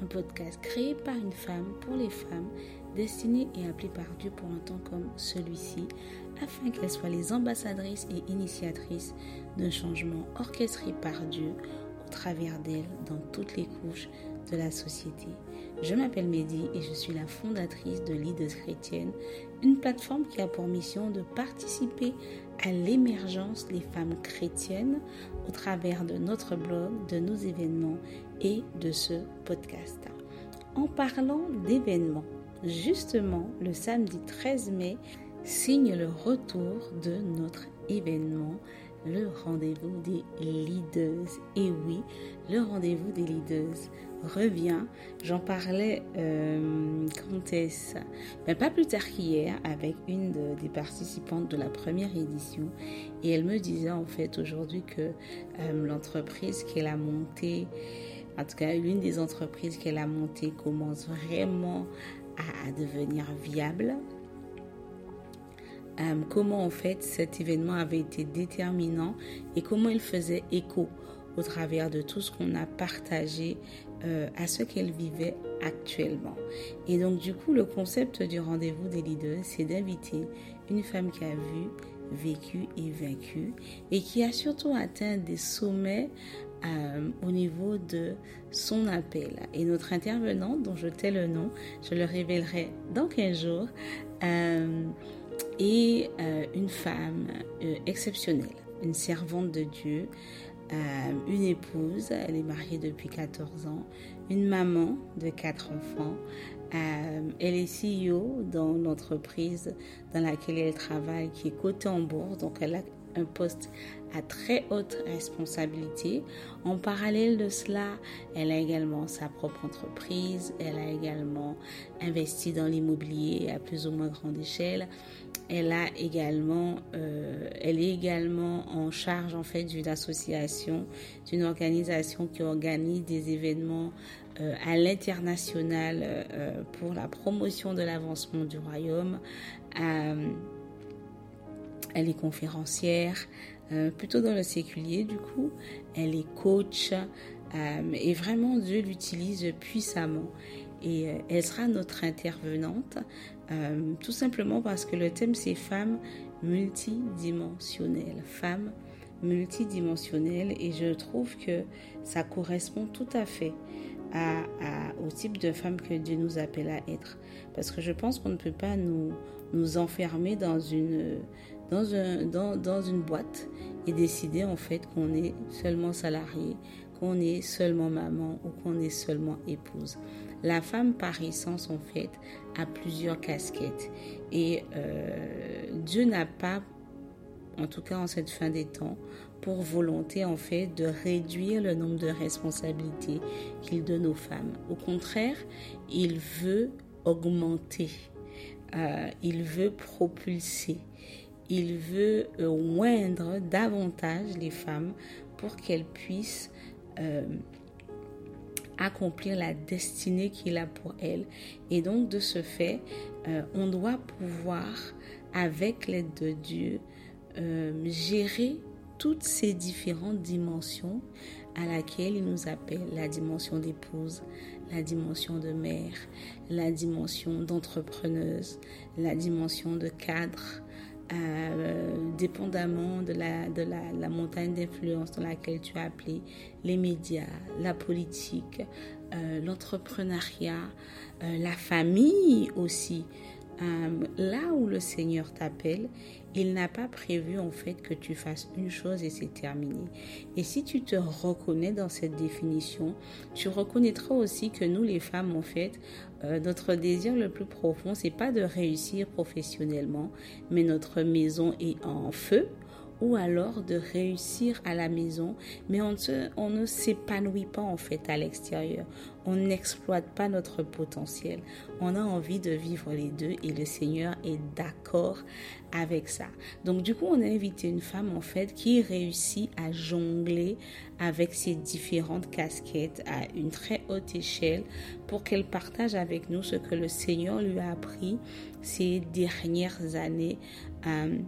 un podcast créé par une femme pour les femmes, destiné et appelé par Dieu pour un temps comme celui-ci, afin qu'elles soient les ambassadrices et initiatrices d'un changement orchestré par Dieu au travers d'elles dans toutes les couches de la société. Je m'appelle Mehdi et je suis la fondatrice de Leaders Chrétiennes, une plateforme qui a pour mission de participer à l'émergence des femmes chrétiennes au travers de notre blog, de nos événements et de ce podcast. En parlant d'événements, justement, le samedi 13 mai signe le retour de notre événement le rendez-vous des leaders. Et oui, le rendez-vous des leaders revient. J'en parlais euh, quand est-ce? Ben, Pas plus tard qu'hier avec une des participantes de la première édition. Et elle me disait en fait aujourd'hui que euh, l'entreprise qu'elle a montée, en tout cas l'une des entreprises qu'elle a montées commence vraiment à devenir viable. Euh, comment en fait cet événement avait été déterminant et comment il faisait écho au travers de tout ce qu'on a partagé euh, à ce qu'elle vivait actuellement. Et donc du coup, le concept du rendez-vous des leaders, c'est d'inviter une femme qui a vu, vécu et vaincu et qui a surtout atteint des sommets euh, au niveau de son appel. Et notre intervenante, dont je tais le nom, je le révélerai dans 15 jours, euh, une femme exceptionnelle, une servante de Dieu, euh, une épouse, elle est mariée depuis 14 ans, une maman de quatre enfants. elle est CEO dans l'entreprise dans laquelle elle travaille, qui est cotée en bourse, donc elle a un poste à très haute responsabilité. En parallèle de cela, elle a également sa propre entreprise, elle a également investi dans l'immobilier à plus ou moins grande échelle. Euh, elle est également en charge en fait d'une association, d'une organisation qui organise des événements euh, à l'international euh, pour la promotion de l'avancement du royaume. elle est conférencière, plutôt dans le séculier du coup. Elle est coach et vraiment Dieu l'utilise puissamment et elle sera notre intervenante, euh, tout simplement parce que le thème c'est femmes multidimensionnelles, femmes multidimensionnelles, et je trouve que ça correspond tout à fait au type de femme que Dieu nous appelle à être. Parce que je pense qu'on ne peut pas nous, enfermer dans une, dans, un, dans, dans une boîte et décider en fait qu'on est seulement salarié, qu'on est seulement maman ou qu'on est seulement épouse. La femme par essence, en fait, a plusieurs casquettes. Et euh, Dieu n'a pas, en tout cas en cette fin des temps, pour volonté, en fait, de réduire le nombre de responsabilités qu'il donne aux femmes. Au contraire, il veut augmenter. Euh, il veut propulser. Il veut oindre davantage les femmes pour qu'elles puissent euh, accomplir la destinée qu'il a pour elle. Et donc, de ce fait, euh, on doit pouvoir, avec l'aide de Dieu, euh, gérer toutes ces différentes dimensions à laquelle il nous appelle la dimension d'épouse, la dimension de mère, la dimension d'entrepreneuse, la dimension de cadre, euh, dépendamment de la, de la, la montagne d'influence dans laquelle tu as appelé les médias, la politique, euh, l'entrepreneuriat, euh, la famille aussi. Là où le Seigneur t'appelle, il n'a pas prévu en fait que tu fasses une chose et c'est terminé. Et si tu te reconnais dans cette définition, tu reconnaîtras aussi que nous les femmes en fait, euh, notre désir le plus profond, c'est pas de réussir professionnellement, mais notre maison est en feu ou alors de réussir à la maison, mais on, ne s'épanouit pas en fait à l'extérieur. On n'exploite pas notre potentiel. On a envie de vivre les deux et le Seigneur est d'accord avec ça. Donc du coup, on a invité une femme en fait qui réussit à jongler avec ses différentes casquettes à une très haute échelle pour qu'elle partage avec nous ce que le Seigneur lui a appris ces dernières années. Euh,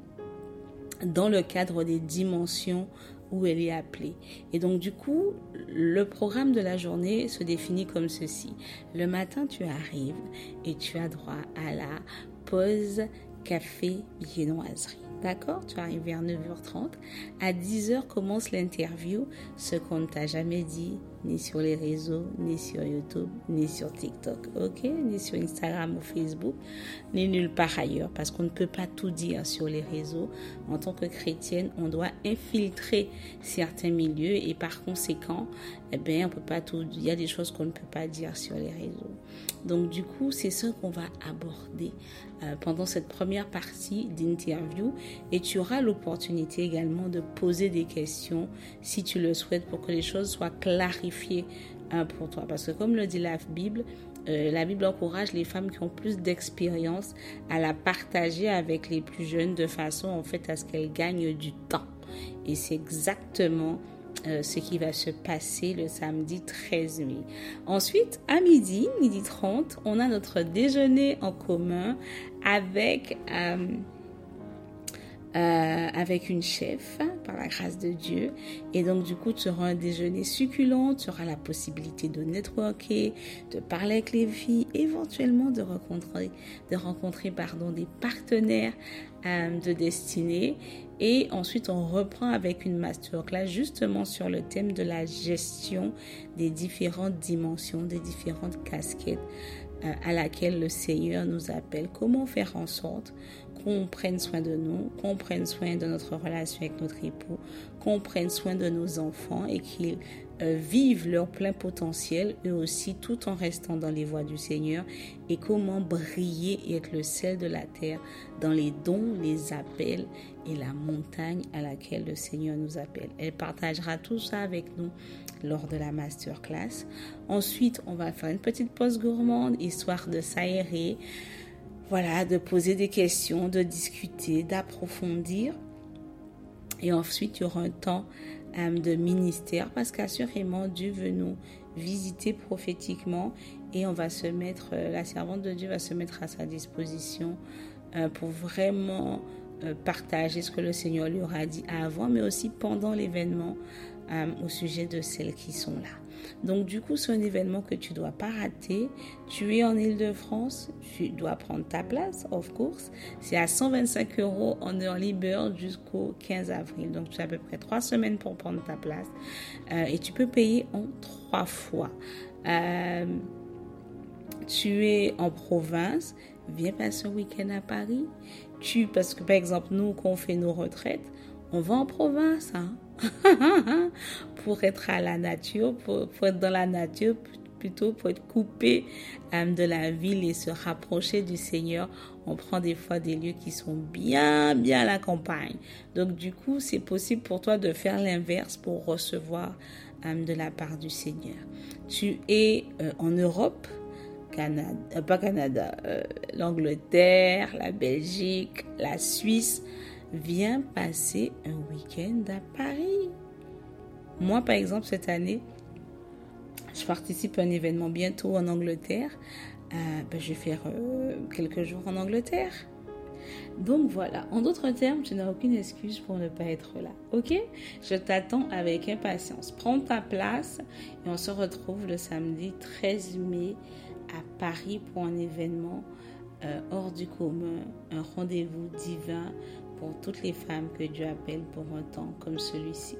dans le cadre des dimensions où elle est appelée. Et donc du coup, le programme de la journée se définit comme ceci. Le matin, tu arrives et tu as droit à la pause café viennoiserie. D'accord? Tu arrives vers 9h30. À 10h commence l'interview, ce qu'on ne t'a jamais dit, ni sur les réseaux, ni sur YouTube, ni sur TikTok, ok? Ni sur Instagram ou Facebook, ni nulle part ailleurs, parce qu'on ne peut pas tout dire sur les réseaux. En tant que chrétienne, on doit infiltrer certains milieux et par conséquent, eh bien, on peut pas tout. Il y a des choses qu'on ne peut pas dire sur les réseaux. Donc, du coup, c'est ce qu'on va aborder euh, pendant cette première partie d'interview et tu auras l'opportunité également de poser des questions si tu le souhaites pour que les choses soient clarifiées hein, pour toi. Parce que comme le dit la Bible, euh, la Bible encourage les femmes qui ont plus d'expérience à la partager avec les plus jeunes de façon en fait à ce qu'elles gagnent du temps. Et c'est exactement euh, ce qui va se passer le samedi 13 mai. Ensuite, à midi, midi 30, on a notre déjeuner en commun avec... Euh, euh, avec une chef, par la grâce de Dieu. Et donc, du coup, tu auras un déjeuner succulent, tu auras la possibilité de networker, de parler avec les filles, éventuellement de rencontrer, de rencontrer pardon, des partenaires euh, de destinée. Et ensuite, on reprend avec une masterclass justement sur le thème de la gestion des différentes dimensions, des différentes casquettes euh, à laquelle le Seigneur nous appelle. Comment faire en sorte qu'on prenne soin de nous, qu'on prenne soin de notre relation avec notre époux, qu'on prenne soin de nos enfants et qu'ils euh, vivent leur plein potentiel eux aussi tout en restant dans les voies du Seigneur et comment briller et être le sel de la terre dans les dons, les appels et la montagne à laquelle le Seigneur nous appelle. Elle partagera tout ça avec nous lors de la masterclass. Ensuite, on va faire une petite pause gourmande histoire de s'aérer voilà, de poser des questions, de discuter, d'approfondir. Et ensuite, il y aura un temps euh, de ministère parce qu'assurément, Dieu veut nous visiter prophétiquement et on va se mettre, euh, la servante de Dieu va se mettre à sa disposition euh, pour vraiment partager ce que le Seigneur lui aura dit avant, mais aussi pendant l'événement au sujet de celles qui sont là. Donc du coup, c'est un événement que tu dois pas rater. Tu es en Ile-de-France, tu dois prendre ta place, of course. C'est à 125 euros en early bird jusqu'au 15 avril. Donc tu as à peu près trois semaines pour prendre ta place. Euh, et tu peux payer en trois fois. Euh, tu es en province, viens passer un week-end à Paris. Tu, parce que par exemple, nous, quand on fait nos retraites, on va en province, hein. pour être à la nature, pour, être dans la nature, plutôt pour être coupé euh, de la ville et se rapprocher du Seigneur. On prend des fois des lieux qui sont bien, bien à la campagne. Donc du coup, c'est possible pour toi de faire l'inverse pour recevoir euh, de la part du Seigneur. Tu es euh, en Europe, Canada, pas Canada, l'Angleterre, la Belgique, la Suisse viens passer un week-end à Paris. Moi, par exemple, cette année, je participe à un événement bientôt en Angleterre. Euh, ben, je vais faire euh, quelques jours en Angleterre. Donc voilà, en d'autres termes, tu n'as aucune excuse pour ne pas être là. Ok? Je t'attends avec impatience. Prends ta place et on se retrouve le samedi 13 mai à Paris pour un événement euh, hors du commun, un rendez-vous divin pour toutes les femmes que Dieu appelle pour un temps comme celui-ci.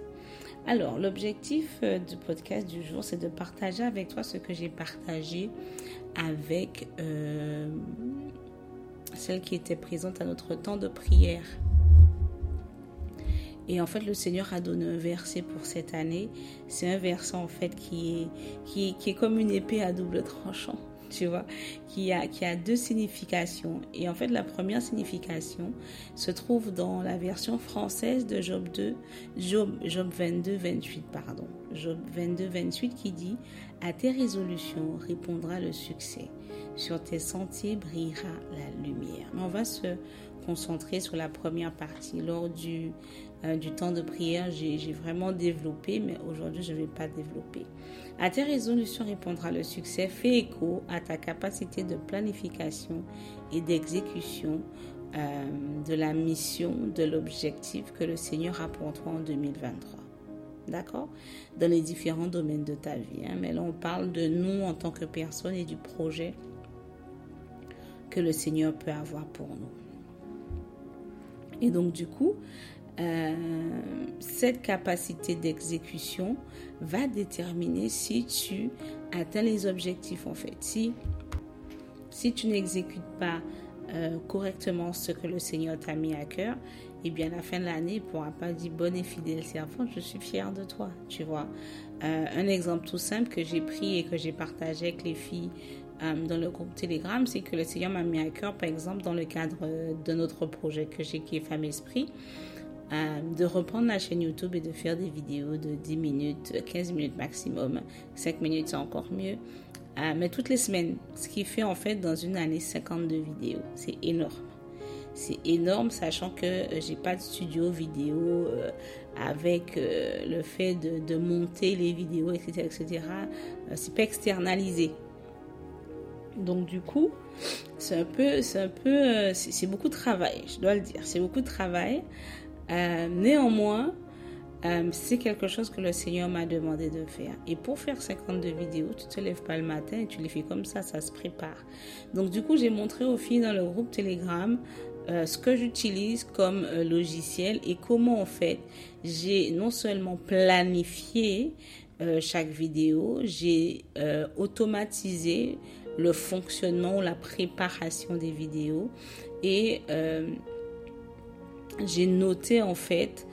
Alors, l'objectif euh, du podcast du jour, c'est de partager avec toi ce que j'ai partagé avec euh, celle qui était présente à notre temps de prière. Et en fait, le Seigneur a donné un verset pour cette année. C'est un verset en fait qui est, qui, qui est comme une épée à double tranchant tu vois, qui a, qui a deux significations. Et en fait, la première signification se trouve dans la version française de Job 2, Job, Job 22, 28, pardon. Job 22, 28 qui dit À tes résolutions répondra le succès, sur tes sentiers brillera la lumière. on va se concentrer sur la première partie. Lors du, euh, du temps de prière, j'ai vraiment développé, mais aujourd'hui, je ne vais pas développer. À tes résolutions répondra le succès. Fais écho à ta capacité de planification et d'exécution euh, de la mission, de l'objectif que le Seigneur a pour toi en 2023. d'accord? Dans les différents domaines de ta vie. Hein. Mais là, on parle de nous en tant que personne et du projet que le Seigneur peut avoir pour nous. Et donc, du coup, euh, cette capacité d'exécution va déterminer si tu atteins les objectifs, en fait. Si, si tu n'exécutes pas euh, correctement ce que le Seigneur t'a mis à cœur, et bien à la fin de l'année, il ne pourra pas dire bon et fidèle servant, je suis fier de toi, tu vois. Euh, un exemple tout simple que j'ai pris et que j'ai partagé avec les filles dans le groupe Telegram, c'est que le Seigneur m'a mis à cœur, par exemple, dans le cadre de notre projet que j'ai qui est Femme Esprit, euh, de reprendre la chaîne YouTube et de faire des vidéos de 10 minutes, 15 minutes maximum. 5 minutes, c'est encore mieux. mais toutes les semaines, ce qui fait en fait dans une année 52 vidéos. C'est énorme c'est énorme, sachant que euh, j'ai pas de studio vidéo euh, avec euh, le fait de, monter les vidéos, etc., etc. c'est pas externalisé. Donc du coup, c'est un peu, c'est un peu, c'est beaucoup de travail, je dois le dire. C'est beaucoup de travail. Néanmoins, c'est quelque chose que le Seigneur m'a demandé de faire. Et pour faire 52 vidéos, tu te lèves pas le matin et tu les fais comme ça, ça se prépare. Donc du coup, j'ai montré aux filles dans le groupe Telegram euh, ce que j'utilise comme euh, logiciel et comment en fait j'ai non seulement planifié euh, chaque vidéo, j'ai automatisé le fonctionnement ou la préparation des vidéos et j'ai noté en fait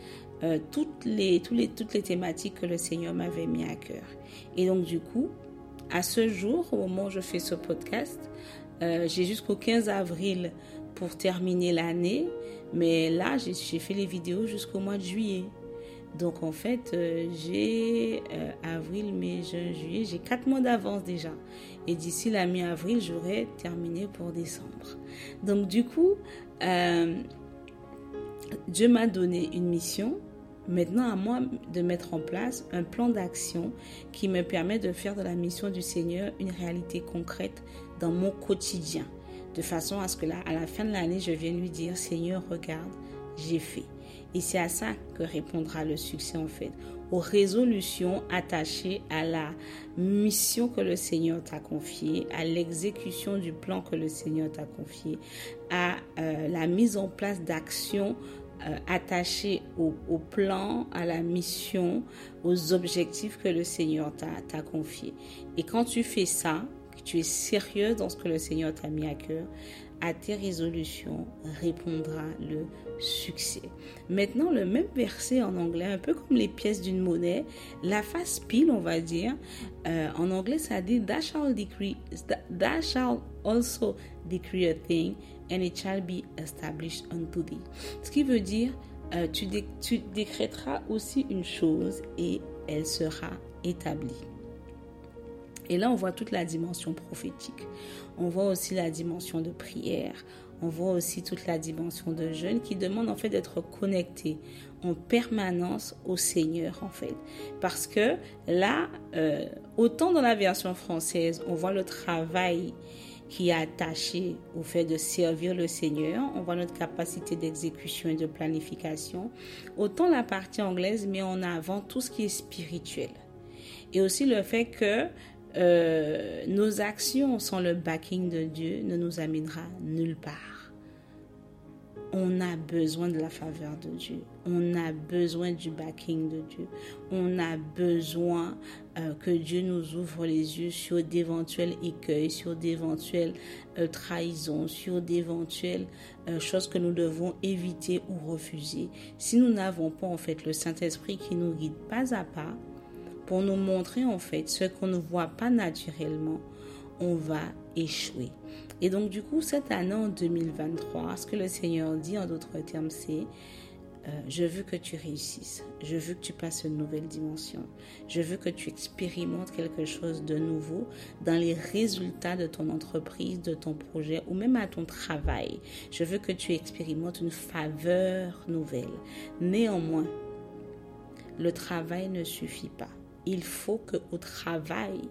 toutes, les, toutes, les, toutes les thématiques que le Seigneur m'avait mis à cœur. Et donc du coup, à ce jour, au moment où je fais ce podcast, j'ai jusqu'au 15 avril pour terminer l'année. Mais là, j'ai fait les vidéos jusqu'au mois de juillet. Donc en fait, euh, j'ai euh, avril, mai, juin, juillet, j'ai quatre mois d'avance déjà. Et d'ici la mi-avril, j'aurai terminé pour décembre. Donc du coup, euh, Dieu m'a donné une mission. Maintenant, à moi de mettre en place un plan d'action qui me permet de faire de la mission du Seigneur une réalité concrète dans mon quotidien de façon à ce que là, à la fin de l'année, je vienne lui dire, Seigneur, regarde, j'ai fait. Et c'est à ça que répondra le succès en fait, aux résolutions attachées à la mission que le Seigneur t'a confiée, à l'exécution du plan que le Seigneur t'a confié, à euh, la mise en place d'actions euh, attachées au, au, plan, à la mission, aux objectifs que le Seigneur t'a confiés. Et quand tu fais ça, tu es sérieux dans ce que le Seigneur t'a mis à cœur, à tes résolutions répondra le succès. Maintenant, le même verset en anglais, un peu comme les pièces d'une monnaie, la face pile, on va dire, euh, en anglais, ça dit Thou shall, decree, thou shall also decree a thing, and it shall be established unto thee. Ce qui veut dire, euh, tu, tu décréteras aussi une chose et elle sera établie. Et là, on voit toute la dimension prophétique. On voit aussi la dimension de prière. On voit aussi toute la dimension de jeûne qui demande en fait d'être connecté en permanence au Seigneur en fait. Parce que là, euh, autant dans la version française, on voit le travail qui est attaché au fait de servir le Seigneur. On voit notre capacité d'exécution et de planification. Autant la partie anglaise met en avant tout ce qui est spirituel. Et aussi le fait que euh, nos actions sans le backing de Dieu ne nous amènera nulle part. On a besoin de la faveur de Dieu. On a besoin du backing de Dieu. On a besoin euh, que Dieu nous ouvre les yeux sur d'éventuels écueils, sur d'éventuelles euh, trahisons, sur d'éventuelles choses que nous devons éviter ou refuser. Si nous n'avons pas en fait le Saint-Esprit qui nous guide pas à pas, pour nous montrer en fait ce qu'on ne voit pas naturellement, on va échouer. Et donc du coup, cette année en 2023, ce que le Seigneur dit en d'autres termes, c'est euh, je veux que tu réussisses, je veux que tu passes une nouvelle dimension, je veux que tu expérimentes quelque chose de nouveau dans les résultats de ton entreprise, de ton projet ou même à ton travail. Je veux que tu expérimentes une faveur nouvelle. Néanmoins, le travail ne suffit pas il faut que au travail,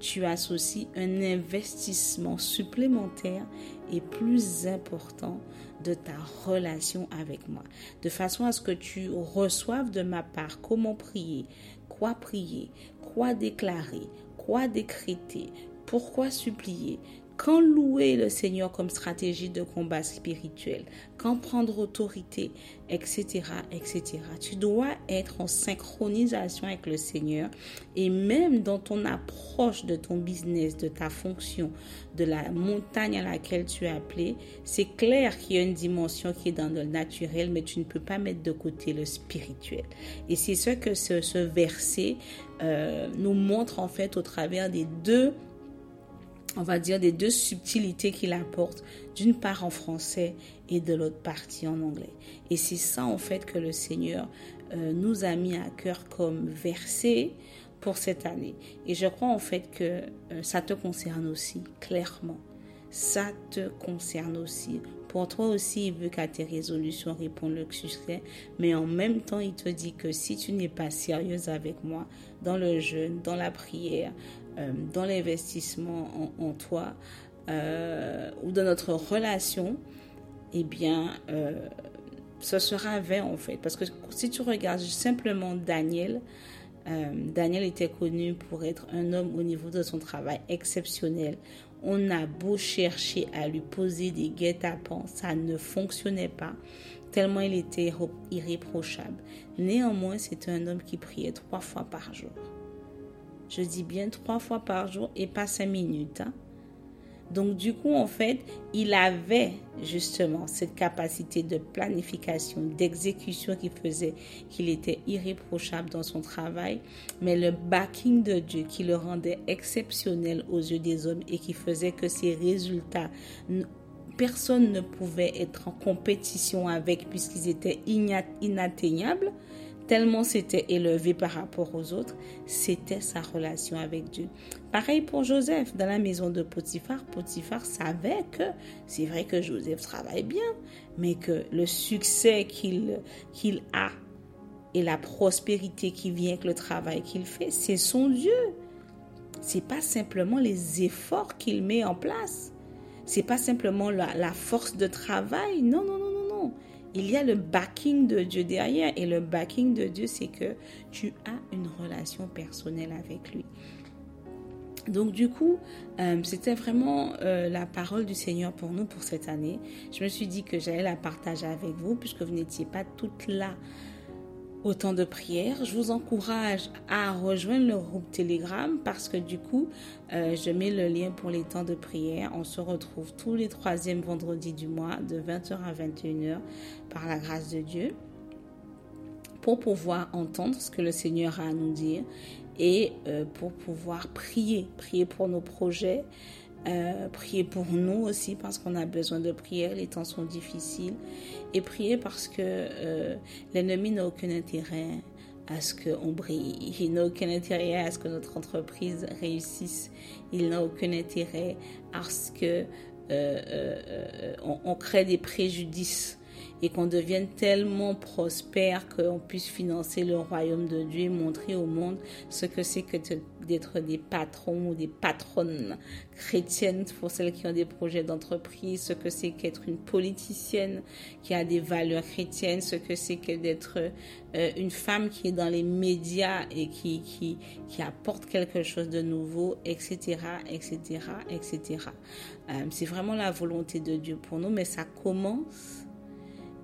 tu associes un investissement supplémentaire et plus important de ta relation avec moi, de façon à ce que tu reçoives de ma part comment prier, quoi prier, quoi déclarer, quoi décréter, pourquoi supplier, quand louer le Seigneur comme stratégie de combat spirituel, quand prendre autorité, etc., etc. Tu dois être en synchronisation avec le Seigneur et même dans ton approche de ton business, de ta fonction, de la montagne à laquelle tu es appelé, c'est clair qu'il y a une dimension qui est dans le naturel, mais tu ne peux pas mettre de côté le spirituel. Et c'est ce que ce, verset euh, nous montre en fait au travers des deux on va dire, des deux subtilités qu'il apporte, d'une part en français et de l'autre partie en anglais. Et c'est ça, en fait, que le Seigneur euh, nous a mis à cœur comme verset pour cette année. Et je crois, en fait, que euh, ça te concerne aussi, clairement. Ça te concerne aussi. Pour toi aussi, il veut qu'à tes résolutions répondent le succès, mais en même temps, il te dit que si tu n'es pas sérieuse avec moi dans le jeûne, dans la prière, dans l'investissement en, toi euh, ou dans notre relation, eh bien, euh, ce sera vain en fait. Parce que si tu regardes simplement Daniel, Daniel était connu pour être un homme au niveau de son travail exceptionnel. On a beau chercher à lui poser des guet-apens, ça ne fonctionnait pas, tellement il était irréprochable. Néanmoins, c'est un homme qui priait trois fois par jour. Je dis bien trois fois par jour et pas cinq minutes. Hein. Donc du coup, en fait, il avait justement cette capacité de planification, d'exécution qui faisait qu'il était irréprochable dans son travail, mais le backing de Dieu qui le rendait exceptionnel aux yeux des hommes et qui faisait que ses résultats, personne ne pouvait être en compétition avec puisqu'ils étaient inatteignables, tellement c'était élevé par rapport aux autres, c'était sa relation avec Dieu. Pareil pour Joseph, dans la maison de Potiphar, Potiphar savait que c'est vrai que Joseph travaille bien, mais que le succès qu'il a et la prospérité qui vient avec le travail qu'il fait, c'est son Dieu. C'est pas simplement les efforts qu'il met en place. C'est pas simplement la, la force de travail. Non, non il y a le backing de Dieu derrière. Et le backing de Dieu, c'est que tu as une relation personnelle avec lui. Donc du coup, euh, c'était vraiment euh, la parole du Seigneur pour nous pour cette année. Je me suis dit que j'allais la partager avec vous puisque vous n'étiez pas toutes là autant de prières. Je vous encourage à rejoindre le groupe Telegram parce que du coup, euh, je mets le lien pour les temps de prière. On se retrouve tous les troisièmes vendredis du mois de 20h à 21h par la grâce de Dieu pour pouvoir entendre ce que le Seigneur a à nous dire et euh, pour pouvoir prier, prier pour nos projets, euh, prier pour nous aussi parce qu'on a besoin de prière, les temps sont difficiles. Et prier parce que euh, l'ennemi n'a aucun intérêt à ce qu'on brille. Il n'a aucun intérêt à ce que notre entreprise réussisse. Il n'a aucun intérêt à ce que euh, on, crée des préjudices et qu'on devienne tellement prospère qu'on puisse financer le royaume de Dieu et montrer au monde ce que c'est que d'être des patrons ou des patronnes chrétiennes pour celles qui ont des projets d'entreprise, ce que c'est qu'être une politicienne qui a des valeurs chrétiennes, ce que c'est que d'être euh, une femme qui est dans les médias et qui, qui, qui apporte quelque chose de nouveau, etc., etc., etc. c'est vraiment la volonté de Dieu pour nous, mais ça commence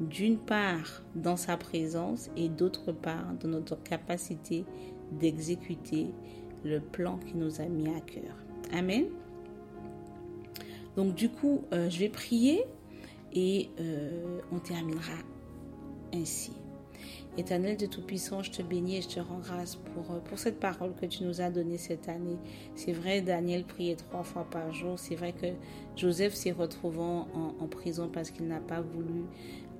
d'une part dans sa présence et d'autre part dans notre capacité d'exécuter le plan qui nous a mis à cœur. Amen. Donc du coup, euh, je vais prier et euh, on terminera ainsi. Éternel de Tout-Puissant, je te bénis et je te rends grâce pour, euh, pour cette parole que tu nous as donnée cette année. C'est vrai, Daniel priait trois fois par jour. C'est vrai que Joseph s'est retrouvant en, prison parce qu'il n'a pas voulu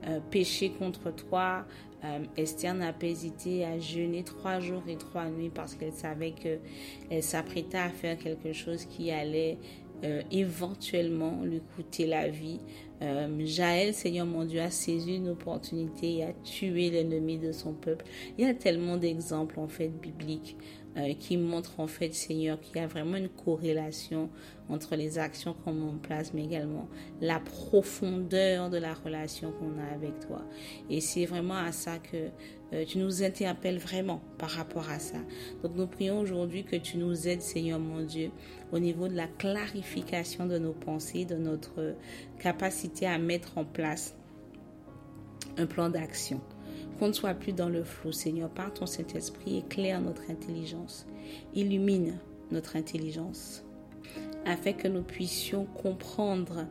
euh, pécher contre toi. Euh, Esther n'a pas hésité à jeûner trois jours et trois nuits parce qu'elle savait qu'elle s'apprêtait à faire quelque chose qui allait euh, éventuellement lui coûter la vie. Jaël, Seigneur mon Dieu, a saisi une opportunité et a tué l'ennemi de son peuple. Il y a tellement d'exemples en fait bibliques euh, qui montre en fait, Seigneur, qu'il y a vraiment une corrélation entre les actions qu'on met en place, mais également la profondeur de la relation qu'on a avec toi. Et c'est vraiment à ça que euh, tu nous interpelles vraiment par rapport à ça. Donc nous prions aujourd'hui que tu nous aides, Seigneur mon Dieu, au niveau de la clarification de nos pensées, de notre capacité à mettre en place un plan d'action. Qu'on ne soit plus dans le flou, Seigneur, par ton Saint-Esprit, éclaire notre intelligence, illumine notre intelligence, afin que nous puissions comprendre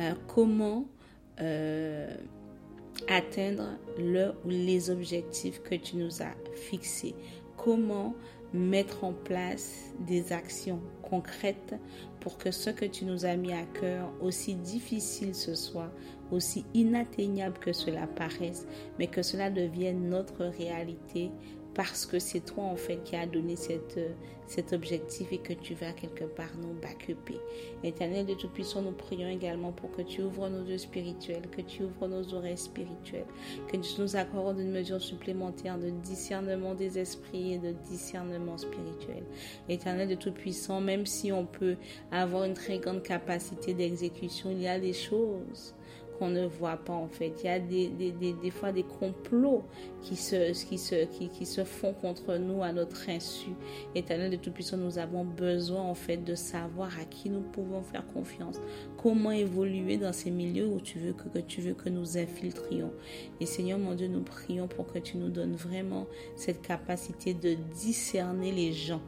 euh, comment euh, atteindre le ou les objectifs que tu nous as fixés, comment mettre en place des actions concrètes pour que ce que tu nous as mis à cœur, aussi difficile ce soit, aussi inatteignable que cela paraisse, mais que cela devienne notre réalité parce que c'est toi en fait qui as donné cette, cet objectif et que tu vas quelque part nous backuper. Éternel de Tout-Puissant, nous prions également pour que tu ouvres nos yeux spirituels, que tu ouvres nos oreilles spirituelles, que tu nous accordes une mesure supplémentaire de discernement des esprits et de discernement spirituel. Éternel de Tout-Puissant, même si on peut avoir une très grande capacité d'exécution, il y a des choses qu'on ne voit pas en fait. Il y a des, des, des, des fois des complots qui se, qui, se, qui, qui, se font contre nous à notre insu. Éternel de Tout-Puissant, nous avons besoin en fait de savoir à qui nous pouvons faire confiance, comment évoluer dans ces milieux où tu veux que, que tu veux que nous infiltrions. Et Seigneur mon Dieu, nous prions pour que tu nous donnes vraiment cette capacité de discerner les gens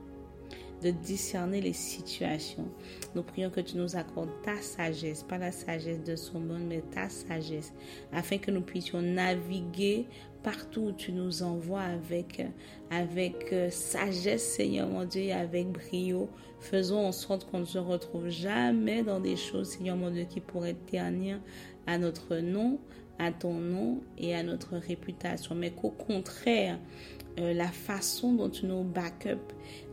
de discerner les situations. Nous prions que tu nous accordes ta sagesse, pas la sagesse de ce monde, mais ta sagesse, afin que nous puissions naviguer partout où tu nous envoies avec, avec euh, sagesse, Seigneur mon Dieu, et avec brio. Faisons en sorte qu'on ne se retrouve jamais dans des choses, Seigneur mon Dieu, qui pourraient ternir à notre nom, à ton nom et à notre réputation, mais qu'au contraire, euh, la façon dont nous backup,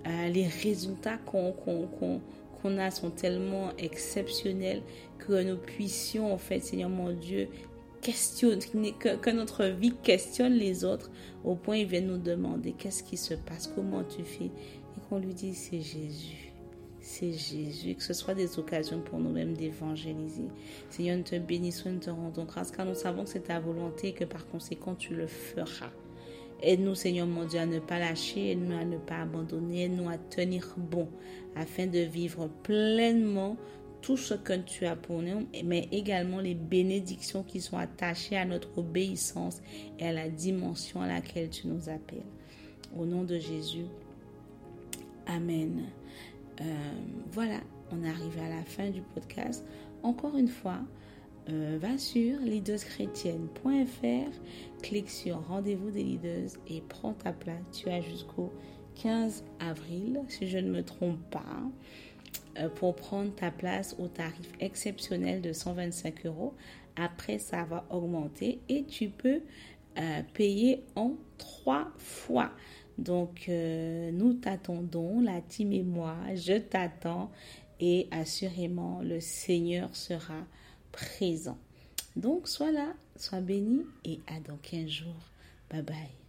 euh, les résultats qu'on a sont tellement exceptionnels que nous puissions, en fait, Seigneur mon Dieu, questionner, que, que notre vie questionne les autres au point ils viennent nous demander qu'est-ce qui se passe, comment tu fais, et qu'on lui dise c'est Jésus c'est Jésus, que ce soit des occasions pour nous-mêmes d'évangéliser. Seigneur, nous te bénissons, nous te rendons grâce, car nous savons que c'est ta volonté et que par conséquent, tu le feras. Aide-nous, Seigneur mon Dieu, à ne pas lâcher, aide-nous à ne pas abandonner, aide-nous à tenir bon, afin de vivre pleinement tout ce que tu as pour nous, mais également les bénédictions qui sont attachées à notre obéissance et à la dimension à laquelle tu nous appelles. Au nom de Jésus. Amen. Euh, voilà, on arrive à la fin du podcast. Encore une fois, euh, va sur leaderschrétienne.fr, clique sur rendez-vous des leaders et prends ta place. Tu as jusqu'au 15 avril, si je ne me trompe pas, euh, pour prendre ta place au tarif exceptionnel de 125 euros. Après, ça va augmenter et tu peux euh, payer en trois fois. Donc, nous t'attendons, la team et moi, je t'attends et assurément, le Seigneur sera présent. Donc, sois là, sois béni et à dans 15 jours. Bye bye.